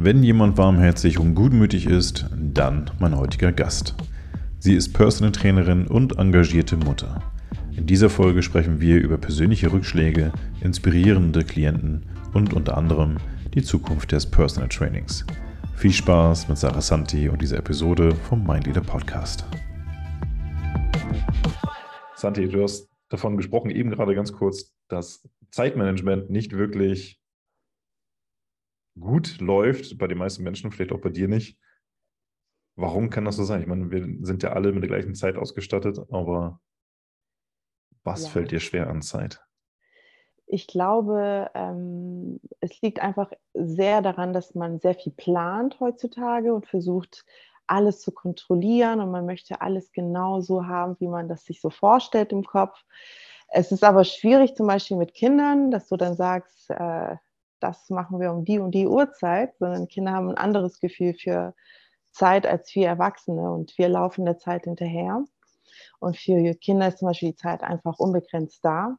Wenn jemand warmherzig und gutmütig ist, dann mein heutiger Gast. Sie ist Personal Trainerin und engagierte Mutter. In dieser Folge sprechen wir über persönliche Rückschläge, inspirierende Klienten und unter anderem die Zukunft des Personal Trainings. Viel Spaß mit Sarah Santi und dieser Episode vom Mindleader Podcast. Santi, du hast davon gesprochen, eben gerade ganz kurz, dass Zeitmanagement nicht wirklich gut läuft, bei den meisten Menschen, vielleicht auch bei dir nicht. Warum kann das so sein? Ich meine, wir sind ja alle mit der gleichen Zeit ausgestattet, aber was ja. fällt dir schwer an Zeit? Ich glaube, ähm, es liegt einfach sehr daran, dass man sehr viel plant heutzutage und versucht, alles zu kontrollieren und man möchte alles genau so haben, wie man das sich so vorstellt im Kopf. Es ist aber schwierig, zum Beispiel mit Kindern, dass du dann sagst, äh, das machen wir um die und die Uhrzeit, sondern Kinder haben ein anderes Gefühl für Zeit als wir Erwachsene und wir laufen der Zeit hinterher. Und für Kinder ist zum Beispiel die Zeit einfach unbegrenzt da.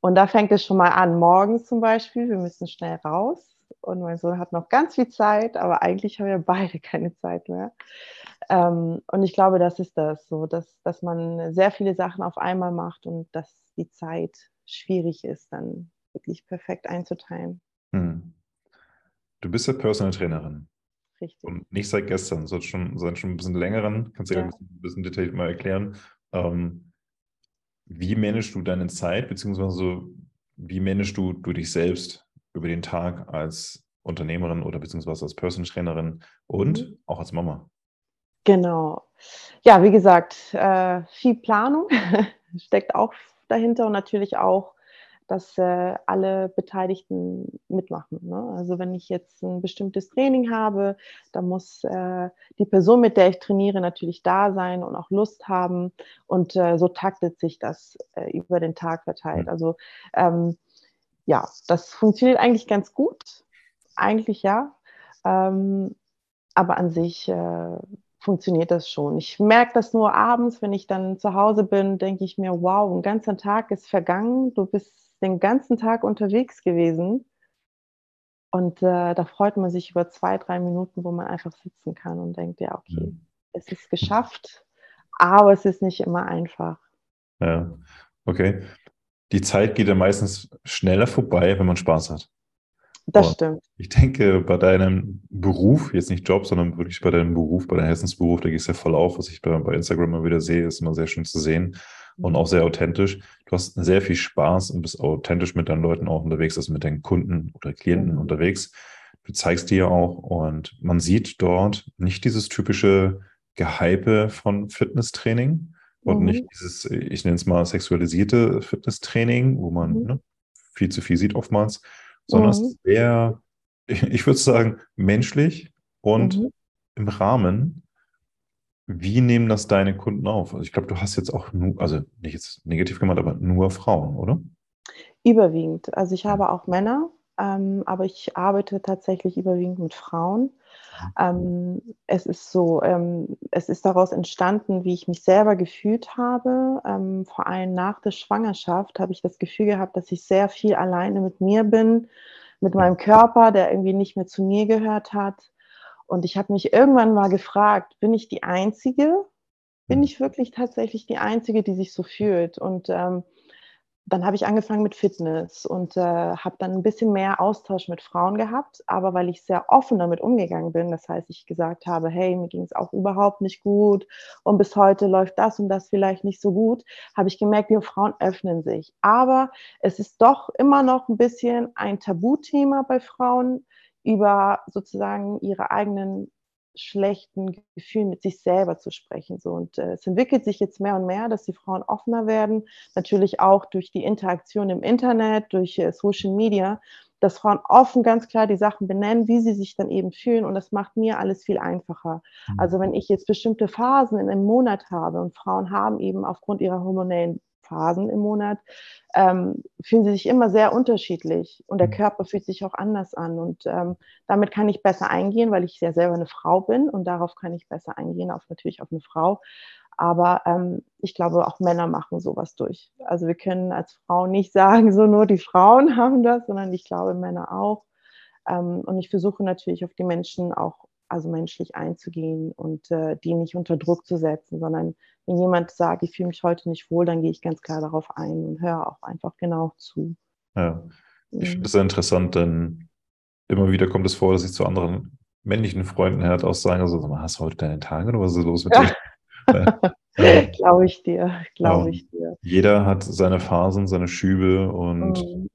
Und da fängt es schon mal an, morgens zum Beispiel, wir müssen schnell raus. Und mein Sohn hat noch ganz viel Zeit, aber eigentlich haben wir beide keine Zeit mehr. Ähm, und ich glaube, das ist das, so dass, dass man sehr viele Sachen auf einmal macht und dass die Zeit schwierig ist, dann wirklich perfekt einzuteilen. Hm. Du bist ja Personal Trainerin. Richtig. Und nicht seit gestern, sondern schon, seit schon ein bisschen längeren. Kannst du ja, ja ein bisschen detailliert mal erklären. Ähm, wie managst du deine Zeit, beziehungsweise wie managst du, du dich selbst über den Tag als Unternehmerin oder beziehungsweise als Personal Trainerin und mhm. auch als Mama? Genau. Ja, wie gesagt, äh, viel Planung steckt auch dahinter und natürlich auch, dass äh, alle Beteiligten mitmachen. Ne? Also wenn ich jetzt ein bestimmtes Training habe, dann muss äh, die Person, mit der ich trainiere, natürlich da sein und auch Lust haben. Und äh, so taktet sich das äh, über den Tag verteilt. Also ähm, ja, das funktioniert eigentlich ganz gut. Eigentlich ja. Ähm, aber an sich äh, funktioniert das schon. Ich merke das nur abends, wenn ich dann zu Hause bin, denke ich mir, wow, ein ganzer Tag ist vergangen, du bist den ganzen Tag unterwegs gewesen. Und äh, da freut man sich über zwei, drei Minuten, wo man einfach sitzen kann und denkt, ja, okay, mhm. es ist geschafft, aber es ist nicht immer einfach. Ja, okay. Die Zeit geht ja meistens schneller vorbei, wenn man Spaß hat. Das Aber stimmt. Ich denke, bei deinem Beruf, jetzt nicht Job, sondern wirklich bei deinem Beruf, bei deinem Herzensberuf, da gehst du ja voll auf, was ich bei, bei Instagram mal wieder sehe, ist immer sehr schön zu sehen und mhm. auch sehr authentisch. Du hast sehr viel Spaß und bist authentisch mit deinen Leuten auch unterwegs, also mit deinen Kunden oder Klienten mhm. unterwegs. Du zeigst dir auch und man sieht dort nicht dieses typische Gehype von Fitnesstraining und mhm. nicht dieses, ich nenne es mal sexualisierte Fitnesstraining, wo man mhm. ne, viel zu viel sieht oftmals, sondern es ist mhm. sehr, ich würde sagen, menschlich und mhm. im Rahmen. Wie nehmen das deine Kunden auf? Also ich glaube, du hast jetzt auch nur, also nicht jetzt negativ gemeint, aber nur Frauen, oder? Überwiegend. Also ich habe auch Männer, ähm, aber ich arbeite tatsächlich überwiegend mit Frauen. Ähm, es ist so, ähm, es ist daraus entstanden, wie ich mich selber gefühlt habe. Ähm, vor allem nach der Schwangerschaft habe ich das Gefühl gehabt, dass ich sehr viel alleine mit mir bin, mit meinem Körper, der irgendwie nicht mehr zu mir gehört hat. Und ich habe mich irgendwann mal gefragt, bin ich die Einzige? Bin hm. ich wirklich tatsächlich die Einzige, die sich so fühlt? Und ähm, dann habe ich angefangen mit Fitness und äh, habe dann ein bisschen mehr Austausch mit Frauen gehabt, aber weil ich sehr offen damit umgegangen bin, das heißt, ich gesagt habe, hey, mir ging es auch überhaupt nicht gut und bis heute läuft das und das vielleicht nicht so gut, habe ich gemerkt, die Frauen öffnen sich. Aber es ist doch immer noch ein bisschen ein Tabuthema bei Frauen, über sozusagen ihre eigenen schlechten Gefühlen mit sich selber zu sprechen. So. Und äh, es entwickelt sich jetzt mehr und mehr, dass die Frauen offener werden, natürlich auch durch die Interaktion im Internet, durch äh, Social Media, dass Frauen offen ganz klar die Sachen benennen, wie sie sich dann eben fühlen. Und das macht mir alles viel einfacher. Mhm. Also wenn ich jetzt bestimmte Phasen in einem Monat habe und Frauen haben eben aufgrund ihrer hormonellen Phasen im Monat, ähm, fühlen sie sich immer sehr unterschiedlich und der mhm. Körper fühlt sich auch anders an. Und ähm, damit kann ich besser eingehen, weil ich ja selber eine Frau bin und darauf kann ich besser eingehen, auf natürlich auf eine Frau. Aber ähm, ich glaube, auch Männer machen sowas durch. Also wir können als Frauen nicht sagen, so nur die Frauen haben das, sondern ich glaube, Männer auch. Ähm, und ich versuche natürlich auf die Menschen auch also menschlich einzugehen und äh, die nicht unter Druck zu setzen, sondern wenn jemand sagt, ich fühle mich heute nicht wohl, dann gehe ich ganz klar darauf ein und höre auch einfach genau zu. Ja, ich finde es sehr interessant, denn immer wieder kommt es vor, dass ich zu anderen männlichen Freunden halt auch sage, so, hast du heute deine Tage oder was ist los mit dir? äh, glaube ich dir, glaube ich dir. Jeder hat seine Phasen, seine Schübe und mhm.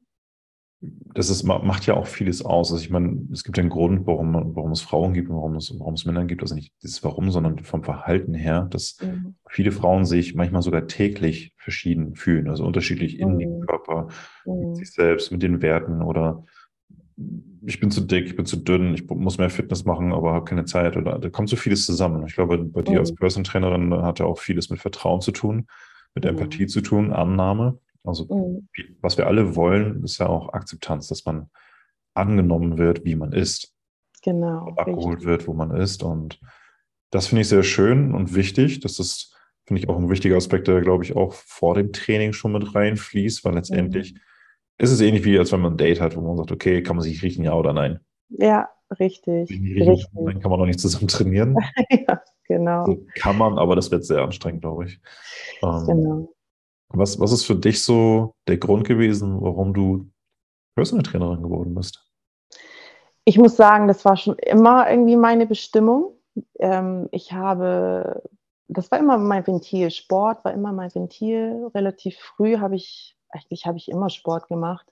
Das ist, macht ja auch vieles aus. Also ich meine, es gibt einen Grund, warum, warum es Frauen gibt und warum es, warum es Männer gibt. Also nicht dieses Warum, sondern vom Verhalten her, dass mhm. viele Frauen sich manchmal sogar täglich verschieden fühlen, also unterschiedlich mhm. in dem Körper, mit mhm. sich selbst, mit den Werten oder ich bin zu dick, ich bin zu dünn, ich muss mehr Fitness machen, aber habe keine Zeit. Oder da kommt so vieles zusammen. Ich glaube, bei dir mhm. als Person Trainerin hat ja auch vieles mit Vertrauen zu tun, mit mhm. Empathie zu tun, Annahme. Also mhm. was wir alle wollen, ist ja auch Akzeptanz, dass man angenommen wird, wie man ist. Genau. Abgeholt richtig. wird, wo man ist. Und das finde ich sehr schön und wichtig. Das ist, finde ich, auch ein wichtiger Aspekt, der, glaube ich, auch vor dem Training schon mit reinfließt, weil letztendlich mhm ist es ähnlich wie, als wenn man ein Date hat, wo man sagt, okay, kann man sich riechen, ja oder nein? Ja, richtig. richtig. Dann kann man noch nicht zusammen trainieren. ja, genau. So kann man, aber das wird sehr anstrengend, glaube ich. Ähm, genau. Was, was ist für dich so der Grund gewesen, warum du Personal Trainerin geworden bist? Ich muss sagen, das war schon immer irgendwie meine Bestimmung. Ähm, ich habe, das war immer mein Ventil. Sport war immer mein Ventil. Relativ früh habe ich eigentlich habe ich immer Sport gemacht.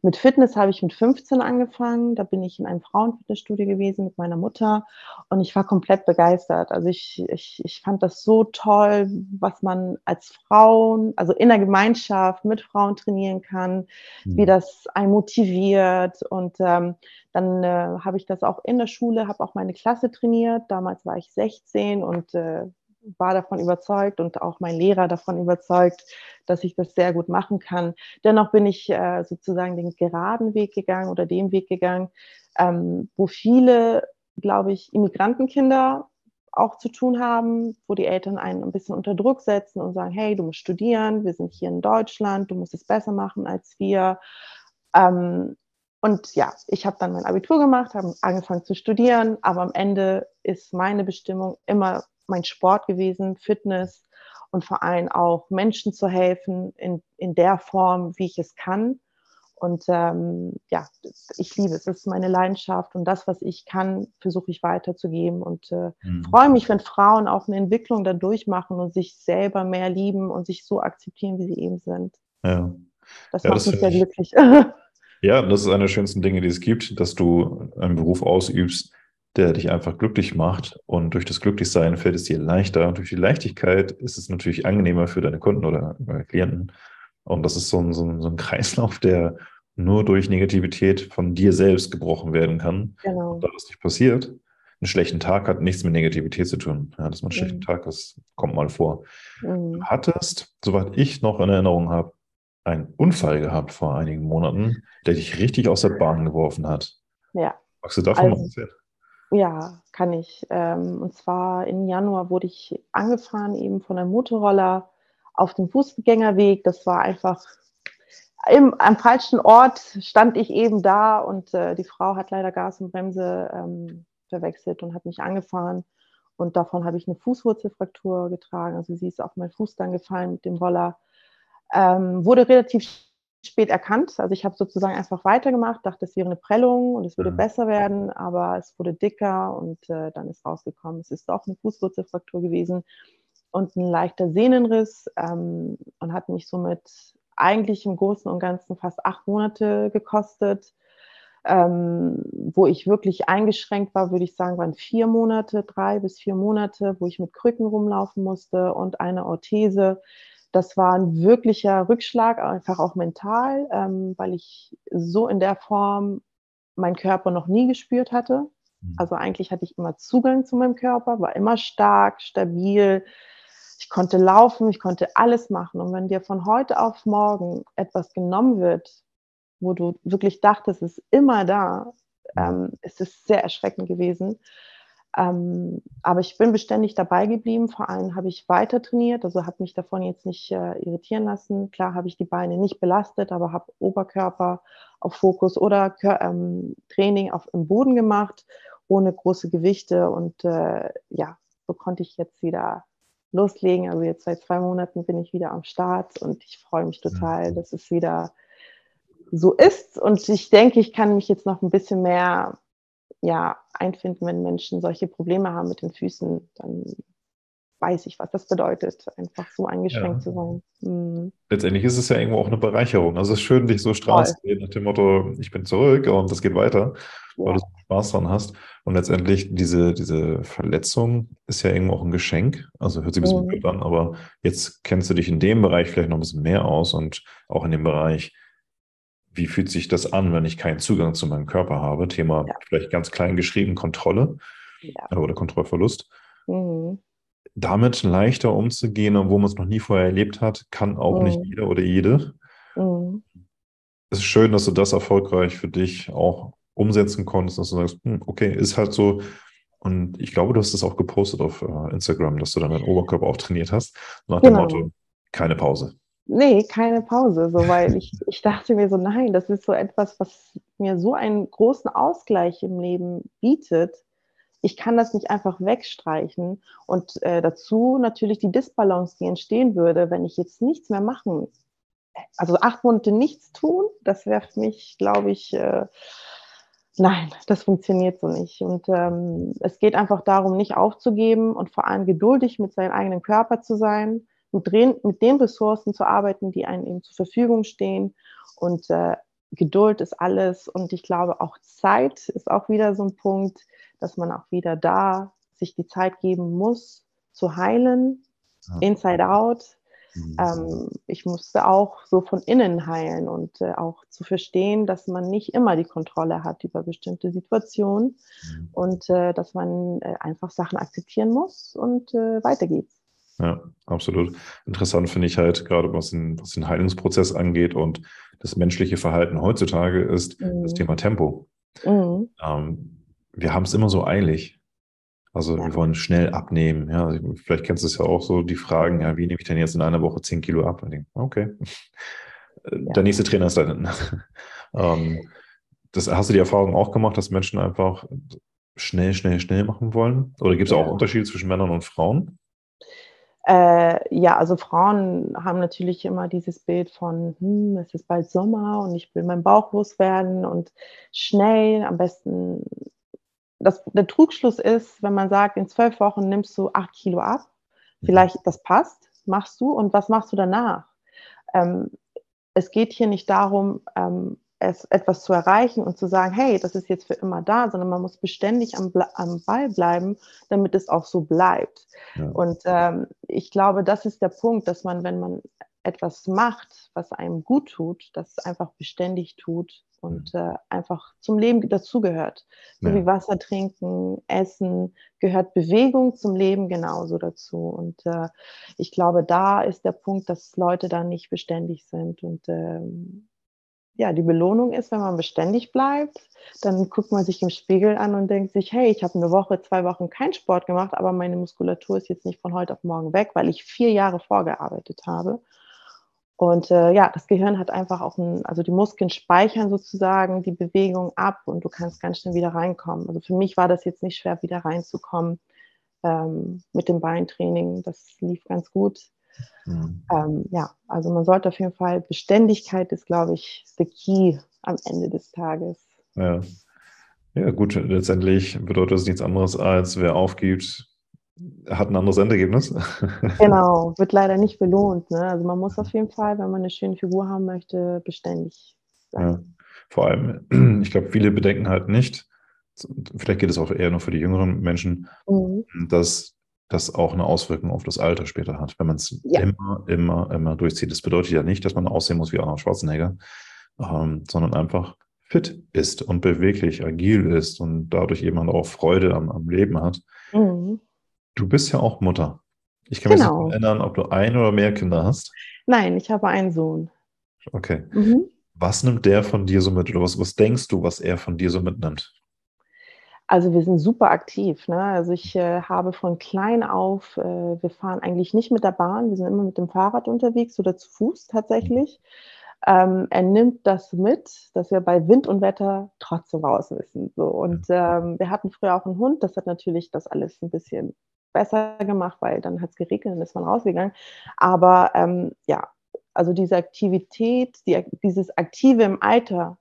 Mit Fitness habe ich mit 15 angefangen. Da bin ich in einem Frauenfitnessstudio gewesen mit meiner Mutter und ich war komplett begeistert. Also ich, ich, ich fand das so toll, was man als Frauen, also in der Gemeinschaft mit Frauen trainieren kann, mhm. wie das einen motiviert. Und ähm, dann äh, habe ich das auch in der Schule, habe auch meine Klasse trainiert. Damals war ich 16 und äh, war davon überzeugt und auch mein Lehrer davon überzeugt, dass ich das sehr gut machen kann. Dennoch bin ich äh, sozusagen den geraden Weg gegangen oder den Weg gegangen, ähm, wo viele, glaube ich, Immigrantenkinder auch zu tun haben, wo die Eltern einen ein bisschen unter Druck setzen und sagen, hey, du musst studieren, wir sind hier in Deutschland, du musst es besser machen als wir. Ähm, und ja, ich habe dann mein Abitur gemacht, habe angefangen zu studieren, aber am Ende ist meine Bestimmung immer mein Sport gewesen, Fitness und vor allem auch Menschen zu helfen in, in der Form, wie ich es kann. Und ähm, ja, ich liebe es. Es ist meine Leidenschaft und das, was ich kann, versuche ich weiterzugeben und äh, mhm. freue mich, wenn Frauen auch eine Entwicklung dann durchmachen und sich selber mehr lieben und sich so akzeptieren, wie sie eben sind. Ja. Das ja, macht das mich sehr glücklich. Ja, das ist eine der schönsten Dinge, die es gibt, dass du einen Beruf ausübst, der dich einfach glücklich macht. Und durch das Glücklichsein fällt es dir leichter. Und durch die Leichtigkeit ist es natürlich angenehmer für deine Kunden oder Klienten. Und das ist so ein, so ein, so ein Kreislauf, der nur durch Negativität von dir selbst gebrochen werden kann. Genau. Und da das nicht passiert, einen schlechten Tag hat nichts mit Negativität zu tun. Ja, dass man einen mhm. schlechten Tag ist, kommt mal vor. Mhm. Du hattest, soweit ich noch in Erinnerung habe, einen Unfall gehabt vor einigen Monaten, der dich richtig aus der Bahn geworfen hat. Ja. Magst du davon also, mal erzählen? Ja, kann ich. Ähm, und zwar im Januar wurde ich angefahren eben von einem Motorroller auf dem Fußgängerweg. Das war einfach im, am falschen Ort stand ich eben da und äh, die Frau hat leider Gas und Bremse ähm, verwechselt und hat mich angefahren. Und davon habe ich eine Fußwurzelfraktur getragen. Also sie ist auf meinen Fuß dann gefallen mit dem Roller. Ähm, wurde relativ spät erkannt. Also ich habe sozusagen einfach weitergemacht, dachte, es wäre eine Prellung und es würde ja. besser werden, aber es wurde dicker und äh, dann ist rausgekommen, es ist auch eine Fußwurzelfraktur gewesen und ein leichter Sehnenriss ähm, und hat mich somit eigentlich im Großen und Ganzen fast acht Monate gekostet. Ähm, wo ich wirklich eingeschränkt war, würde ich sagen, waren vier Monate, drei bis vier Monate, wo ich mit Krücken rumlaufen musste und eine Orthese das war ein wirklicher Rückschlag, einfach auch mental, ähm, weil ich so in der Form meinen Körper noch nie gespürt hatte. Mhm. Also eigentlich hatte ich immer Zugang zu meinem Körper, war immer stark, stabil. Ich konnte laufen, ich konnte alles machen. Und wenn dir von heute auf morgen etwas genommen wird, wo du wirklich dachtest, es ist immer da, mhm. ähm, es ist sehr erschreckend gewesen. Ähm, aber ich bin beständig dabei geblieben. Vor allem habe ich weiter trainiert, also habe mich davon jetzt nicht äh, irritieren lassen. Klar habe ich die Beine nicht belastet, aber habe Oberkörper auf Fokus oder ähm, Training auf, im Boden gemacht, ohne große Gewichte. Und äh, ja, so konnte ich jetzt wieder loslegen. Also jetzt seit zwei Monaten bin ich wieder am Start und ich freue mich total, dass es wieder so ist. Und ich denke, ich kann mich jetzt noch ein bisschen mehr ja, einfinden, wenn Menschen solche Probleme haben mit den Füßen, dann weiß ich, was das bedeutet, einfach so eingeschränkt ja. zu sein. Mhm. Letztendlich ist es ja irgendwo auch eine Bereicherung. Also es ist schön, dich so strahlen zu sehen, nach dem Motto, ich bin zurück und es geht weiter, ja. weil du so Spaß dran hast. Und letztendlich diese, diese Verletzung ist ja irgendwo auch ein Geschenk. Also hört sich ein bisschen mhm. blöd an, aber jetzt kennst du dich in dem Bereich vielleicht noch ein bisschen mehr aus und auch in dem Bereich, wie fühlt sich das an, wenn ich keinen Zugang zu meinem Körper habe? Thema ja. vielleicht ganz klein geschrieben Kontrolle ja. oder Kontrollverlust. Mhm. Damit leichter umzugehen, wo man es noch nie vorher erlebt hat, kann auch mhm. nicht jeder oder jede. Mhm. Es ist schön, dass du das erfolgreich für dich auch umsetzen konntest, dass du sagst, hm, okay, ist halt so. Und ich glaube, du hast das auch gepostet auf uh, Instagram, dass du dann deinen Oberkörper auch trainiert hast, nach genau. dem Motto, keine Pause. Nee, keine Pause, so, weil ich, ich dachte mir so, nein, das ist so etwas, was mir so einen großen Ausgleich im Leben bietet. Ich kann das nicht einfach wegstreichen. Und äh, dazu natürlich die Disbalance, die entstehen würde, wenn ich jetzt nichts mehr machen. Also acht Monate nichts tun, das wäre für mich, glaube ich, äh, nein, das funktioniert so nicht. Und ähm, es geht einfach darum, nicht aufzugeben und vor allem geduldig mit seinem eigenen Körper zu sein mit, mit den Ressourcen zu arbeiten, die einem eben zur Verfügung stehen. Und äh, Geduld ist alles. Und ich glaube, auch Zeit ist auch wieder so ein Punkt, dass man auch wieder da sich die Zeit geben muss, zu heilen, ja. inside out. Mhm. Ähm, ich musste auch so von innen heilen und äh, auch zu verstehen, dass man nicht immer die Kontrolle hat über bestimmte Situationen mhm. und äh, dass man äh, einfach Sachen akzeptieren muss und äh, weiter geht's. Ja, absolut. Interessant finde ich halt gerade, was den, was den Heilungsprozess angeht und das menschliche Verhalten heutzutage ist mhm. das Thema Tempo. Mhm. Ähm, wir haben es immer so eilig. Also ja. wir wollen schnell abnehmen. Ja, also vielleicht kennst du es ja auch so, die Fragen, ja, wie nehme ich denn jetzt in einer Woche 10 Kilo ab? Denke, okay. Ja. Der nächste Trainer ist da hinten. ähm, das, hast du die Erfahrung auch gemacht, dass Menschen einfach schnell, schnell, schnell machen wollen? Oder gibt es ja. auch Unterschiede zwischen Männern und Frauen? Äh, ja, also Frauen haben natürlich immer dieses Bild von, hm, es ist bald Sommer und ich will meinen Bauch loswerden und schnell, am besten. Das, der Trugschluss ist, wenn man sagt, in zwölf Wochen nimmst du acht Kilo ab, mhm. vielleicht das passt, machst du und was machst du danach? Ähm, es geht hier nicht darum, ähm, es, etwas zu erreichen und zu sagen, hey, das ist jetzt für immer da, sondern man muss beständig am, am Ball bleiben, damit es auch so bleibt. Ja. Und ähm, ich glaube, das ist der Punkt, dass man, wenn man etwas macht, was einem gut tut, das einfach beständig tut und äh, einfach zum Leben dazugehört. So ja. wie Wasser trinken, Essen, gehört Bewegung zum Leben genauso dazu. Und äh, ich glaube, da ist der Punkt, dass Leute da nicht beständig sind und ähm, ja, die Belohnung ist, wenn man beständig bleibt, dann guckt man sich im Spiegel an und denkt sich, hey, ich habe eine Woche, zwei Wochen keinen Sport gemacht, aber meine Muskulatur ist jetzt nicht von heute auf morgen weg, weil ich vier Jahre vorgearbeitet habe. Und äh, ja, das Gehirn hat einfach auch ein, also die Muskeln speichern sozusagen die Bewegung ab und du kannst ganz schnell wieder reinkommen. Also für mich war das jetzt nicht schwer, wieder reinzukommen ähm, mit dem Beintraining. Das lief ganz gut. Mhm. Ähm, ja, also man sollte auf jeden Fall, Beständigkeit ist, glaube ich, the key am Ende des Tages. Ja. Ja, gut, letztendlich bedeutet das nichts anderes als, wer aufgibt, hat ein anderes Endergebnis. genau, wird leider nicht belohnt. Ne? Also man muss auf jeden Fall, wenn man eine schöne Figur haben möchte, beständig sein. Ja. Vor allem, ich glaube, viele bedenken halt nicht, vielleicht geht es auch eher nur für die jüngeren Menschen, mhm. dass das auch eine Auswirkung auf das Alter später hat, wenn man es ja. immer, immer, immer durchzieht. Das bedeutet ja nicht, dass man aussehen muss wie Arnold Schwarzenegger, ähm, sondern einfach fit ist und beweglich, agil ist und dadurch eben auch Freude am, am Leben hat. Mhm. Du bist ja auch Mutter. Ich kann genau. mich nicht erinnern, ob du ein oder mehr Kinder hast. Nein, ich habe einen Sohn. Okay. Mhm. Was nimmt der von dir so mit? Oder was, was denkst du, was er von dir so mitnimmt? Also wir sind super aktiv. Ne? Also ich äh, habe von klein auf, äh, wir fahren eigentlich nicht mit der Bahn, wir sind immer mit dem Fahrrad unterwegs oder zu Fuß tatsächlich. Ähm, er nimmt das mit, dass wir bei Wind und Wetter trotzdem raus müssen. So. Und ähm, wir hatten früher auch einen Hund, das hat natürlich das alles ein bisschen besser gemacht, weil dann hat es geregnet und ist man rausgegangen. Aber ähm, ja, also diese Aktivität, die, dieses Aktive im Alter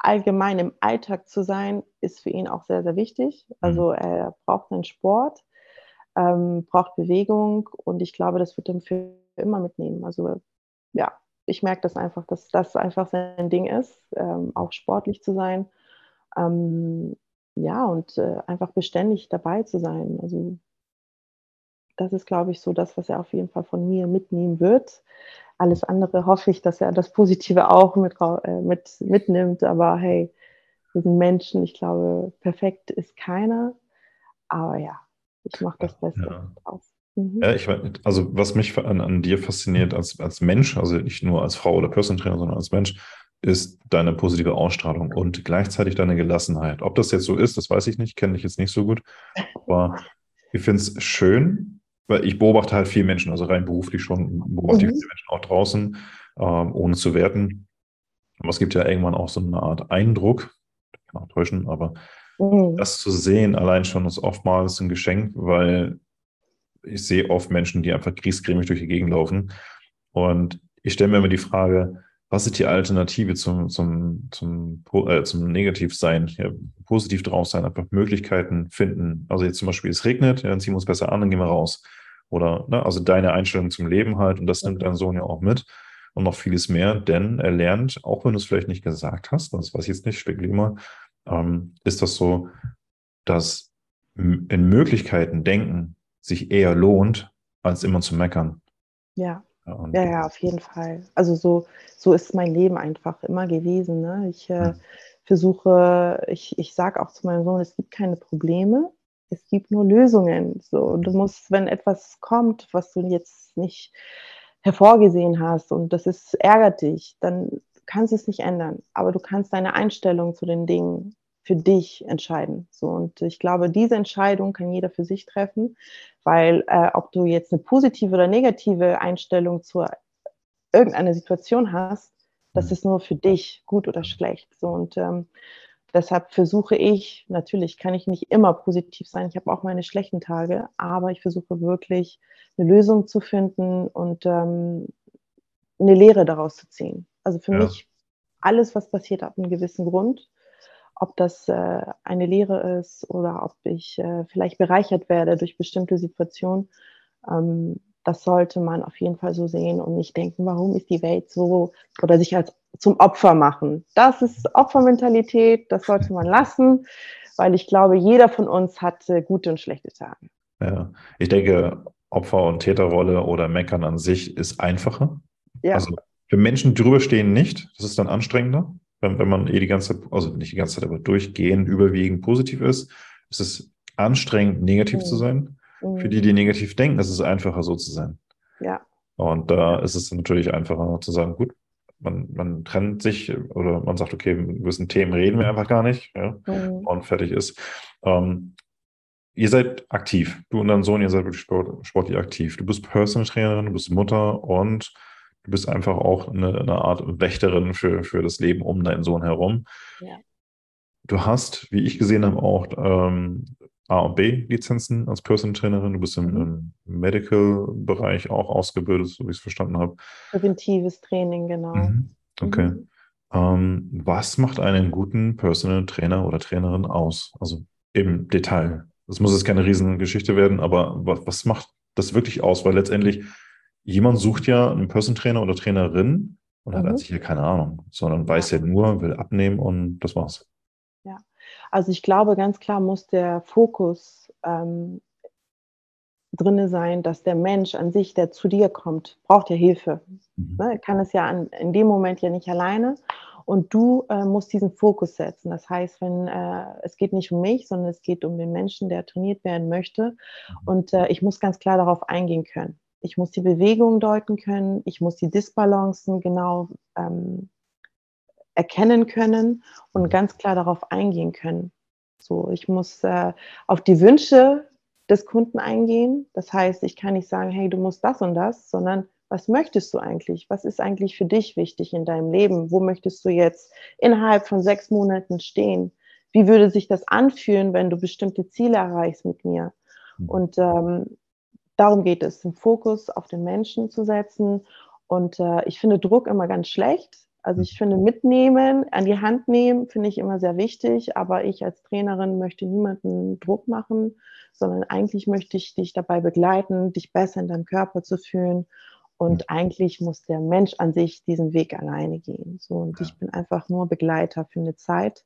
allgemein im Alltag zu sein, ist für ihn auch sehr, sehr wichtig. Also mhm. er braucht einen Sport, ähm, braucht Bewegung und ich glaube, das wird er für immer mitnehmen. Also ja, ich merke das einfach, dass das einfach sein Ding ist, ähm, auch sportlich zu sein. Ähm, ja, und äh, einfach beständig dabei zu sein. Also das ist, glaube ich, so das, was er auf jeden Fall von mir mitnehmen wird. Alles andere hoffe ich, dass er das Positive auch mit, äh, mit, mitnimmt. Aber hey, wir sind Menschen. Ich glaube, perfekt ist keiner. Aber ja, ich mache das Beste ja. draus. Mhm. Ja, ich also was mich an, an, dir fasziniert als, als Mensch, also nicht nur als Frau oder Personal Trainer, sondern als Mensch, ist deine positive Ausstrahlung und gleichzeitig deine Gelassenheit. Ob das jetzt so ist, das weiß ich nicht, kenne ich jetzt nicht so gut. Aber ich finde es schön, weil ich beobachte halt viele Menschen, also rein beruflich schon, beobachte mhm. ich viele Menschen auch draußen, ähm, ohne zu werten. Aber es gibt ja irgendwann auch so eine Art Eindruck, kann auch täuschen, aber mhm. das zu sehen allein schon ist oftmals ein Geschenk, weil ich sehe oft Menschen, die einfach griesgrämig durch die Gegend laufen. Und ich stelle mir immer die Frage, was ist die Alternative zum, zum, zum, äh, zum Negativsein? Ja, positiv drauf sein, einfach Möglichkeiten finden. Also jetzt zum Beispiel, es regnet, ja, dann ziehen wir uns besser an, dann gehen wir raus. Oder, ne, also deine Einstellung zum Leben halt, und das nimmt dein Sohn ja auch mit und noch vieles mehr, denn er lernt, auch wenn du es vielleicht nicht gesagt hast, das weiß ich jetzt nicht, spekuliere mal, ähm, ist das so, dass in Möglichkeiten denken sich eher lohnt, als immer zu meckern. Ja. Ja, ja, ja, auf jeden Fall. Also so, so ist mein Leben einfach immer gewesen. Ne? Ich äh, hm. versuche, ich, ich sage auch zu meinem Sohn, es gibt keine Probleme, es gibt nur Lösungen. So, du musst, wenn etwas kommt, was du jetzt nicht hervorgesehen hast und das ist ärgert dich, dann kannst du es nicht ändern. Aber du kannst deine Einstellung zu den Dingen für dich entscheiden. So, und ich glaube, diese Entscheidung kann jeder für sich treffen, weil äh, ob du jetzt eine positive oder negative Einstellung zu irgendeiner Situation hast, das mhm. ist nur für dich gut oder schlecht. So, und ähm, Deshalb versuche ich, natürlich kann ich nicht immer positiv sein, ich habe auch meine schlechten Tage, aber ich versuche wirklich eine Lösung zu finden und ähm, eine Lehre daraus zu ziehen. Also für ja. mich, alles, was passiert, hat einen gewissen Grund. Ob das äh, eine Lehre ist oder ob ich äh, vielleicht bereichert werde durch bestimmte Situationen. Ähm, das sollte man auf jeden Fall so sehen und nicht denken, warum ist die Welt so oder sich als zum Opfer machen. Das ist Opfermentalität, das sollte man lassen, weil ich glaube, jeder von uns hat äh, gute und schlechte Tage. Ja, ich denke, Opfer- und Täterrolle oder Meckern an sich ist einfacher. Ja. Also für Menschen drüber stehen nicht, das ist dann anstrengender. Wenn, wenn man eh die ganze, also nicht die ganze Zeit, aber durchgehend überwiegend positiv ist, ist es anstrengend, negativ mhm. zu sein. Für die, die negativ denken, ist es einfacher, so zu sein. Ja. Und da ist es natürlich einfacher zu sagen, gut, man, man trennt sich oder man sagt, okay, wir müssen Themen reden wir einfach gar nicht ja, mhm. und fertig ist. Ähm, ihr seid aktiv. Du und dein Sohn, ihr seid wirklich sport, sportlich aktiv. Du bist Personal Trainerin, du bist Mutter und du bist einfach auch eine, eine Art Wächterin für, für das Leben um deinen Sohn herum. Ja. Du hast, wie ich gesehen habe, auch ähm, A- und B-Lizenzen als Personal Trainerin. Du bist im, mhm. im Medical-Bereich auch ausgebildet, so wie ich es verstanden habe. Präventives Training, genau. Mhm. Okay. Mhm. Ähm, was macht einen guten Personal Trainer oder Trainerin aus? Also im Detail. Das muss jetzt keine Riesengeschichte werden, aber was, was macht das wirklich aus? Weil letztendlich jemand sucht ja einen Personal Trainer oder Trainerin und hat mhm. an sich ja keine Ahnung, sondern weiß ja nur, will abnehmen und das war's. Also ich glaube, ganz klar muss der Fokus ähm, drinne sein, dass der Mensch an sich, der zu dir kommt, braucht ja Hilfe. Mhm. Ne? Er kann es ja an, in dem Moment ja nicht alleine. Und du äh, musst diesen Fokus setzen. Das heißt, wenn äh, es geht nicht um mich, sondern es geht um den Menschen, der trainiert werden möchte. Mhm. Und äh, ich muss ganz klar darauf eingehen können. Ich muss die Bewegungen deuten können. Ich muss die Disbalancen genau ähm, erkennen können und mhm. ganz klar darauf eingehen können. So, ich muss äh, auf die Wünsche des Kunden eingehen. Das heißt, ich kann nicht sagen, hey, du musst das und das, sondern was möchtest du eigentlich? Was ist eigentlich für dich wichtig in deinem Leben? Wo möchtest du jetzt innerhalb von sechs Monaten stehen? Wie würde sich das anfühlen, wenn du bestimmte Ziele erreichst mit mir? Mhm. Und ähm, darum geht es, den Fokus auf den Menschen zu setzen. Und äh, ich finde Druck immer ganz schlecht. Also ich finde mitnehmen, an die Hand nehmen, finde ich immer sehr wichtig. Aber ich als Trainerin möchte niemanden Druck machen, sondern eigentlich möchte ich dich dabei begleiten, dich besser in deinem Körper zu fühlen. Und eigentlich muss der Mensch an sich diesen Weg alleine gehen. So, und ja. ich bin einfach nur Begleiter für eine Zeit.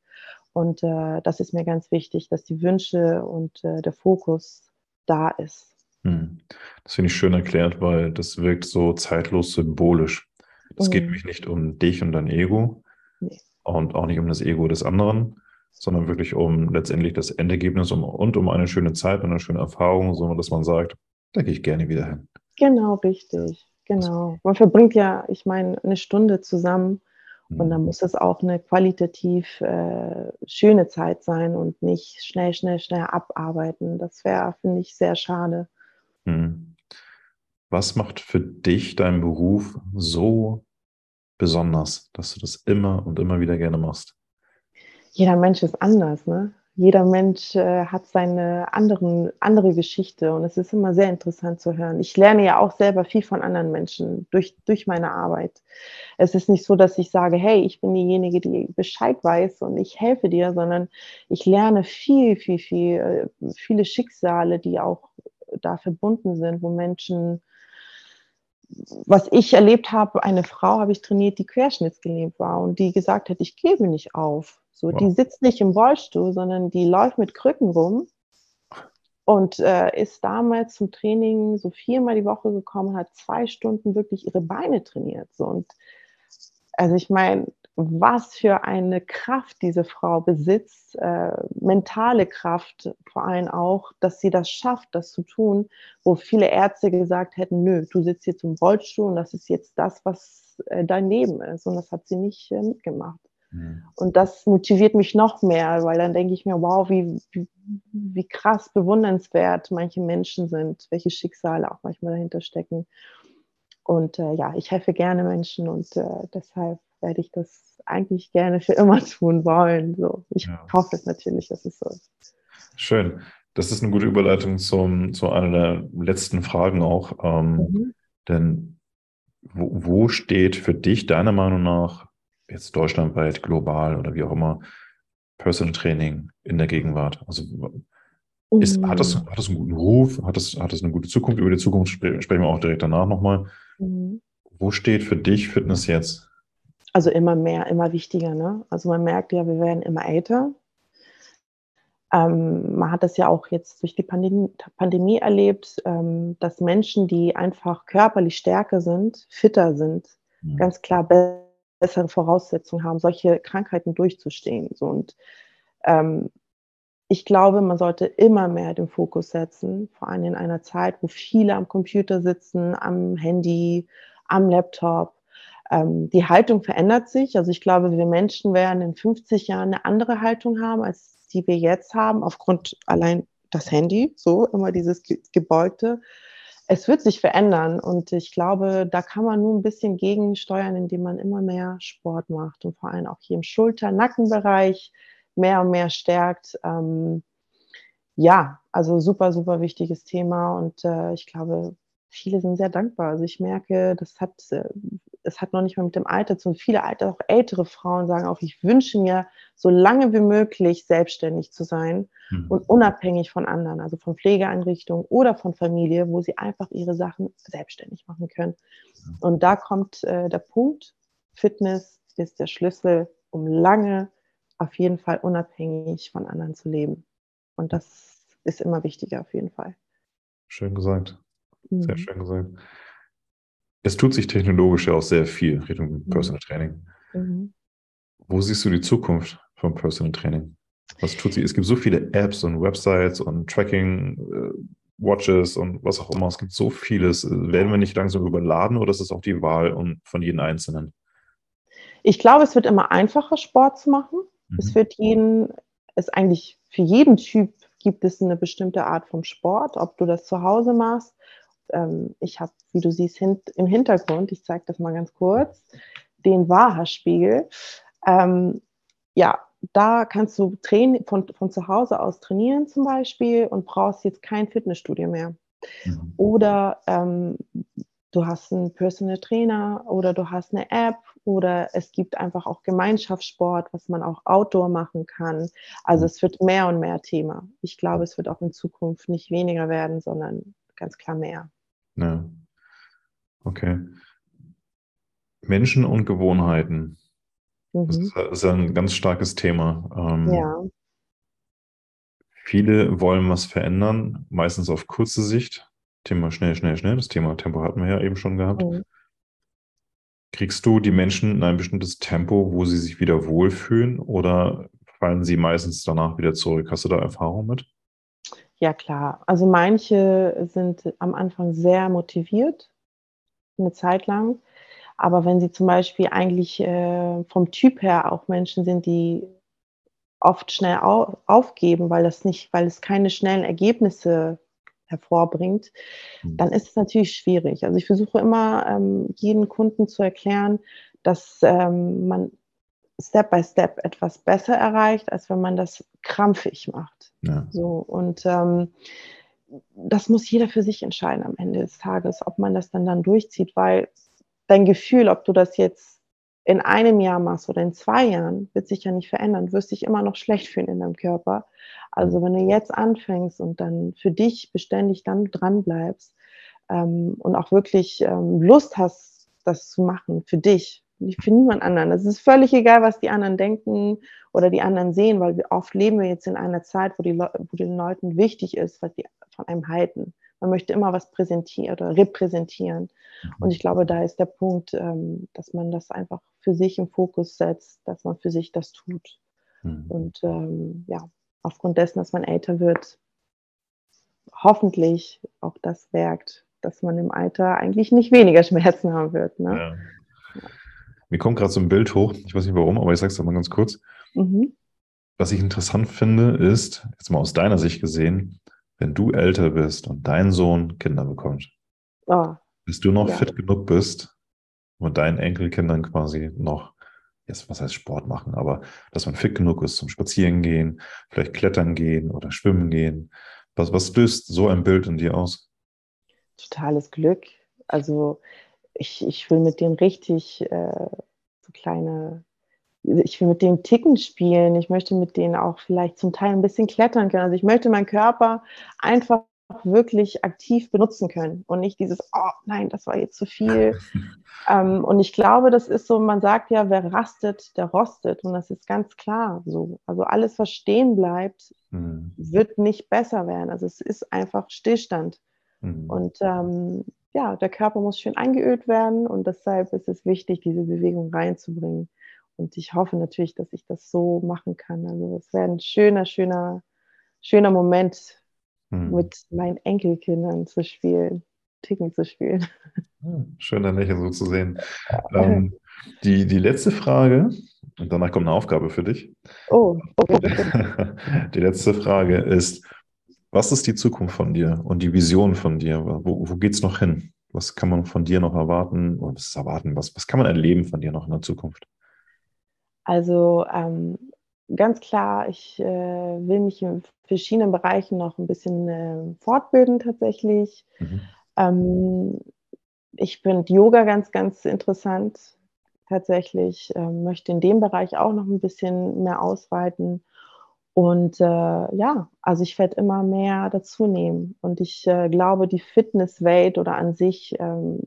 Und äh, das ist mir ganz wichtig, dass die Wünsche und äh, der Fokus da ist. Hm. Das finde ich schön erklärt, weil das wirkt so zeitlos symbolisch. Es mhm. geht nämlich nicht um dich und dein Ego nee. und auch nicht um das Ego des anderen, sondern wirklich um letztendlich das Endergebnis und um eine schöne Zeit und eine schöne Erfahrung, so dass man sagt, da gehe ich gerne wieder hin. Genau, richtig. Genau. Man verbringt ja, ich meine, eine Stunde zusammen und dann mhm. muss es auch eine qualitativ äh, schöne Zeit sein und nicht schnell, schnell, schnell abarbeiten. Das wäre, finde ich, sehr schade. Hm. Was macht für dich deinen Beruf so besonders, dass du das immer und immer wieder gerne machst? Jeder Mensch ist anders, ne? Jeder Mensch äh, hat seine anderen, andere Geschichte und es ist immer sehr interessant zu hören. Ich lerne ja auch selber viel von anderen Menschen durch, durch meine Arbeit. Es ist nicht so, dass ich sage, hey, ich bin diejenige, die Bescheid weiß und ich helfe dir, sondern ich lerne viel, viel, viel, äh, viele Schicksale, die auch da verbunden sind, wo Menschen was ich erlebt habe, eine Frau habe ich trainiert, die querschnittsgelähmt war und die gesagt hat, ich gebe nicht auf. So, wow. die sitzt nicht im Rollstuhl, sondern die läuft mit Krücken rum und äh, ist damals zum Training so viermal die Woche gekommen, hat zwei Stunden wirklich ihre Beine trainiert. So. Und also ich meine, was für eine Kraft diese Frau besitzt, äh, mentale Kraft vor allem auch, dass sie das schafft, das zu tun, wo viele Ärzte gesagt hätten, nö, du sitzt jetzt im Rollstuhl und das ist jetzt das, was äh, dein Leben ist. Und das hat sie nicht äh, mitgemacht. Mhm. Und das motiviert mich noch mehr, weil dann denke ich mir, wow, wie, wie, wie krass bewundernswert manche Menschen sind, welche Schicksale auch manchmal dahinter stecken. Und äh, ja, ich helfe gerne Menschen und äh, deshalb werde ich das eigentlich gerne für immer tun wollen. So, ich ja. hoffe es natürlich, dass es so ist. Schön. Das ist eine gute Überleitung zum, zu einer der letzten Fragen auch. Ähm, mhm. Denn wo, wo steht für dich deiner Meinung nach jetzt deutschlandweit, global oder wie auch immer, Personal Training in der Gegenwart? Also ist, mhm. hat, das, hat das einen guten Ruf? Hat das, hat das eine gute Zukunft? Über die Zukunft sprechen wir auch direkt danach nochmal. Mhm. Wo steht für dich Fitness jetzt? Also immer mehr, immer wichtiger. Ne? Also man merkt ja, wir werden immer älter. Ähm, man hat das ja auch jetzt durch die Pandemie, Pandemie erlebt, ähm, dass Menschen, die einfach körperlich stärker sind, fitter sind, mhm. ganz klar bessere Voraussetzungen haben, solche Krankheiten durchzustehen. So, und ähm, ich glaube, man sollte immer mehr den Fokus setzen, vor allem in einer Zeit, wo viele am Computer sitzen, am Handy, am Laptop ähm, die Haltung verändert sich. Also ich glaube, wir Menschen werden in 50 Jahren eine andere Haltung haben, als die wir jetzt haben, aufgrund allein das Handy, so immer dieses Gebeugte. Es wird sich verändern und ich glaube, da kann man nur ein bisschen gegensteuern, indem man immer mehr Sport macht und vor allem auch hier im Schulter-Nackenbereich mehr und mehr stärkt. Ähm, ja, also super, super wichtiges Thema und äh, ich glaube, viele sind sehr dankbar. Also ich merke, das hat, äh, es hat noch nicht mal mit dem Alter zu tun. Viele alte, auch ältere Frauen sagen auch, ich wünsche mir, so lange wie möglich selbstständig zu sein mhm. und unabhängig von anderen, also von Pflegeeinrichtungen oder von Familie, wo sie einfach ihre Sachen selbstständig machen können. Mhm. Und da kommt äh, der Punkt, Fitness ist der Schlüssel, um lange auf jeden Fall unabhängig von anderen zu leben. Und das ist immer wichtiger auf jeden Fall. Schön gesagt. Sehr mhm. schön gesagt. Es tut sich technologisch ja auch sehr viel Richtung mhm. Personal Training. Mhm. Wo siehst du die Zukunft vom Personal Training? Was tut sie? Es gibt so viele Apps und Websites und Tracking, äh, Watches und was auch immer. Es gibt so vieles. Werden wir nicht langsam überladen oder ist es auch die Wahl von jedem Einzelnen? Ich glaube, es wird immer einfacher, Sport zu machen. Mhm. Es wird jeden, ist eigentlich für jeden Typ gibt es eine bestimmte Art vom Sport, ob du das zu Hause machst. Ähm, ich habe, wie du siehst, hint, im Hintergrund, ich zeige das mal ganz kurz, den Waha-Spiegel. Ähm, ja, da kannst du von, von zu Hause aus trainieren zum Beispiel und brauchst jetzt kein Fitnessstudio mehr. Mhm. Oder ähm, du hast einen Personal Trainer oder du hast eine App oder es gibt einfach auch Gemeinschaftssport, was man auch outdoor machen kann. Also es wird mehr und mehr Thema. Ich glaube, es wird auch in Zukunft nicht weniger werden, sondern ganz klar mehr. Ja. Okay. Menschen und Gewohnheiten. Mhm. Das ist ein ganz starkes Thema. Ähm, ja. Viele wollen was verändern, meistens auf kurze Sicht. Thema schnell, schnell, schnell. Das Thema Tempo hatten wir ja eben schon gehabt. Mhm. Kriegst du die Menschen in ein bestimmtes Tempo, wo sie sich wieder wohlfühlen oder fallen sie meistens danach wieder zurück? Hast du da Erfahrung mit? Ja, klar. Also manche sind am Anfang sehr motiviert, eine Zeit lang. Aber wenn sie zum Beispiel eigentlich äh, vom Typ her auch Menschen sind, die oft schnell au aufgeben, weil das nicht, weil es keine schnellen Ergebnisse hervorbringt, mhm. dann ist es natürlich schwierig. Also ich versuche immer, ähm, jeden Kunden zu erklären, dass ähm, man Step by Step etwas besser erreicht, als wenn man das krampfig macht. Ja. So und ähm, das muss jeder für sich entscheiden am Ende des Tages, ob man das dann dann durchzieht, weil dein Gefühl, ob du das jetzt in einem Jahr machst oder in zwei Jahren, wird sich ja nicht verändern. Du wirst dich immer noch schlecht fühlen in deinem Körper. Also wenn du jetzt anfängst und dann für dich beständig dann dran bleibst ähm, und auch wirklich ähm, Lust hast, das zu machen für dich, für niemand anderen. Es ist völlig egal, was die anderen denken oder die anderen sehen, weil wir oft leben wir jetzt in einer Zeit, wo, die wo den Leuten wichtig ist, was die von einem halten. Man möchte immer was präsentieren oder repräsentieren. Und ich glaube, da ist der Punkt, ähm, dass man das einfach für sich im Fokus setzt, dass man für sich das tut. Mhm. Und ähm, ja, aufgrund dessen, dass man älter wird, hoffentlich auch das wirkt, dass man im Alter eigentlich nicht weniger Schmerzen haben wird. Ne? Ja. Mir kommt gerade so ein Bild hoch, ich weiß nicht warum, aber ich sage es mal ganz kurz. Mhm. Was ich interessant finde, ist, jetzt mal aus deiner Sicht gesehen, wenn du älter bist und dein Sohn Kinder bekommt, oh, bis du noch ja. fit genug bist und deinen Enkelkindern quasi noch, jetzt was heißt Sport machen, aber dass man fit genug ist zum Spazieren gehen, vielleicht klettern gehen oder schwimmen gehen. Was, was löst so ein Bild in dir aus? Totales Glück. Also ich, ich will mit denen richtig äh, so kleine ich will mit denen Ticken spielen, ich möchte mit denen auch vielleicht zum Teil ein bisschen klettern können. Also ich möchte meinen Körper einfach wirklich aktiv benutzen können und nicht dieses, oh nein, das war jetzt zu viel. ähm, und ich glaube, das ist so, man sagt ja, wer rastet, der rostet. Und das ist ganz klar so. Also alles, was stehen bleibt, mhm. wird nicht besser werden. Also es ist einfach Stillstand. Mhm. Und ähm, ja, der Körper muss schön eingeölt werden und deshalb ist es wichtig, diese Bewegung reinzubringen. Und ich hoffe natürlich, dass ich das so machen kann. Also es wäre ein schöner, schöner, schöner Moment, hm. mit meinen Enkelkindern zu spielen, Ticken zu spielen. Hm, schön, deine Nähe so zu sehen. Ähm, die, die letzte Frage, und danach kommt eine Aufgabe für dich. Oh, okay. Die letzte Frage ist, was ist die Zukunft von dir und die Vision von dir? Wo, wo geht es noch hin? Was kann man von dir noch erwarten? Oder was erwarten? Was, was kann man erleben von dir noch in der Zukunft? Also ähm, ganz klar, ich äh, will mich in verschiedenen Bereichen noch ein bisschen äh, fortbilden tatsächlich. Mhm. Ähm, ich finde Yoga ganz, ganz interessant tatsächlich, ähm, möchte in dem Bereich auch noch ein bisschen mehr ausweiten. Und äh, ja, also ich werde immer mehr dazu nehmen. Und ich äh, glaube, die Fitnesswelt oder an sich ähm,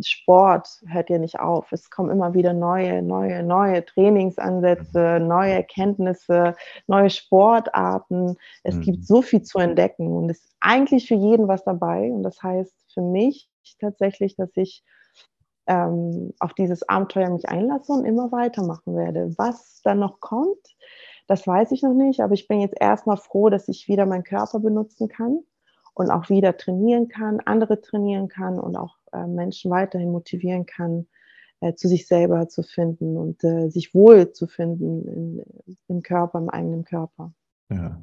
Sport hört ja nicht auf. Es kommen immer wieder neue, neue, neue Trainingsansätze, neue Erkenntnisse, neue Sportarten. Es mhm. gibt so viel zu entdecken und es ist eigentlich für jeden was dabei. Und das heißt für mich tatsächlich, dass ich ähm, auf dieses Abenteuer mich einlasse und immer weitermachen werde. Was dann noch kommt, das weiß ich noch nicht, aber ich bin jetzt erstmal froh, dass ich wieder meinen Körper benutzen kann und auch wieder trainieren kann, andere trainieren kann und auch äh, Menschen weiterhin motivieren kann, äh, zu sich selber zu finden und äh, sich wohl zu finden in, im Körper, im eigenen Körper. Ja.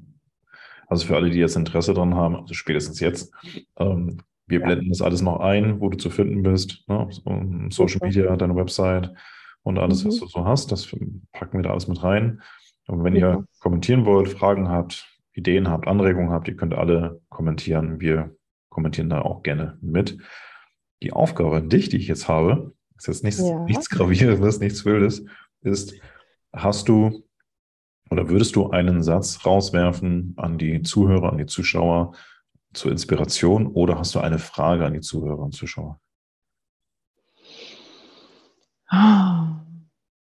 Also für alle, die jetzt Interesse dran haben, also spätestens jetzt, ähm, wir ja. blenden das alles noch ein, wo du zu finden bist, ne? Social Media, deine Website und alles, mhm. was du so hast. Das packen wir da alles mit rein. Und wenn ihr kommentieren wollt, Fragen habt, Ideen habt, Anregungen habt, ihr könnt alle kommentieren. Wir kommentieren da auch gerne mit. Die Aufgabe an dich, die ich jetzt habe, ist jetzt nichts, ja. nichts Gravierendes, nichts Wildes, ist, hast du oder würdest du einen Satz rauswerfen an die Zuhörer, an die Zuschauer zur Inspiration oder hast du eine Frage an die Zuhörer und Zuschauer?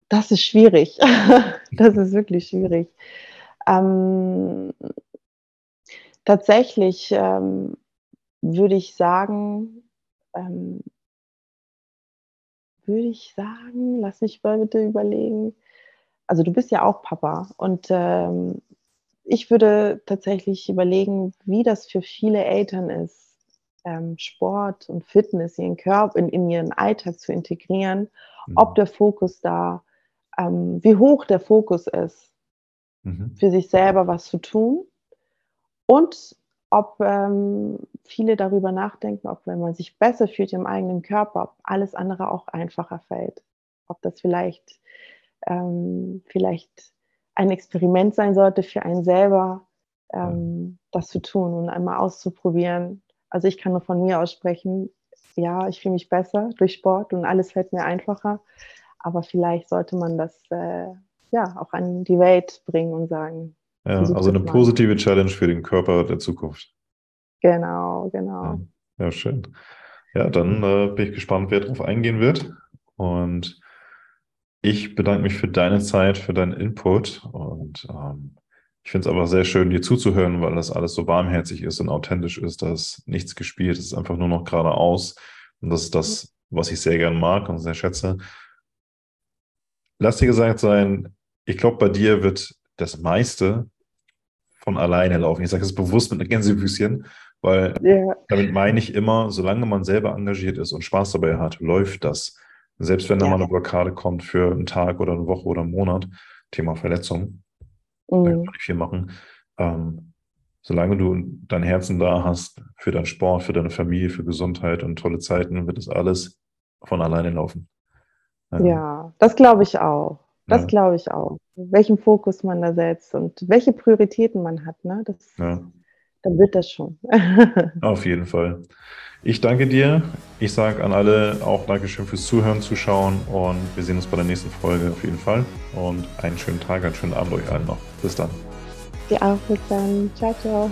Das ist schwierig. Das ist wirklich schwierig. Ähm, tatsächlich ähm, würde ich sagen, ähm, würde ich sagen, lass mich mal bitte überlegen. Also du bist ja auch Papa und ähm, ich würde tatsächlich überlegen, wie das für viele Eltern ist, ähm, Sport und Fitness ihren Körper in, in, ihren Alltag zu integrieren, mhm. ob der Fokus da, ähm, wie hoch der Fokus ist, mhm. für sich selber was zu tun und ob ähm, viele darüber nachdenken, ob wenn man sich besser fühlt im eigenen Körper, ob alles andere auch einfacher fällt. Ob das vielleicht, ähm, vielleicht ein Experiment sein sollte für einen selber, ähm, das zu tun und einmal auszuprobieren. Also ich kann nur von mir aussprechen, ja, ich fühle mich besser durch Sport und alles fällt mir einfacher. Aber vielleicht sollte man das äh, ja auch an die Welt bringen und sagen, ja, also eine positive Challenge für den Körper der Zukunft. Genau, genau. Ja, ja schön. Ja, dann äh, bin ich gespannt, wer darauf eingehen wird. Und ich bedanke mich für deine Zeit, für deinen Input. Und ähm, ich finde es einfach sehr schön, dir zuzuhören, weil das alles so warmherzig ist und authentisch ist. Da ist nichts gespielt, es ist einfach nur noch geradeaus. Und das ist das, was ich sehr gern mag und sehr schätze. Lass dir gesagt sein, ich glaube, bei dir wird das meiste von alleine laufen. Ich sage es bewusst mit einem Gänsefüßchen, weil yeah. damit meine ich immer, solange man selber engagiert ist und Spaß dabei hat, läuft das. Selbst wenn da ja. mal eine Blockade kommt für einen Tag oder eine Woche oder einen Monat, Thema Verletzung, mhm. da kann man nicht viel machen. Ähm, solange du dein Herzen da hast für deinen Sport, für deine Familie, für Gesundheit und tolle Zeiten, wird das alles von alleine laufen. Ähm, ja, das glaube ich auch. Das ja. glaube ich auch. Welchen Fokus man da setzt und welche Prioritäten man hat, ne? Das, ja. Dann wird das schon. Auf jeden Fall. Ich danke dir. Ich sage an alle auch Dankeschön fürs Zuhören, Zuschauen und wir sehen uns bei der nächsten Folge auf jeden Fall. Und einen schönen Tag, einen schönen Abend euch allen noch. Bis dann. Dir auch bis dann. Ciao, ciao.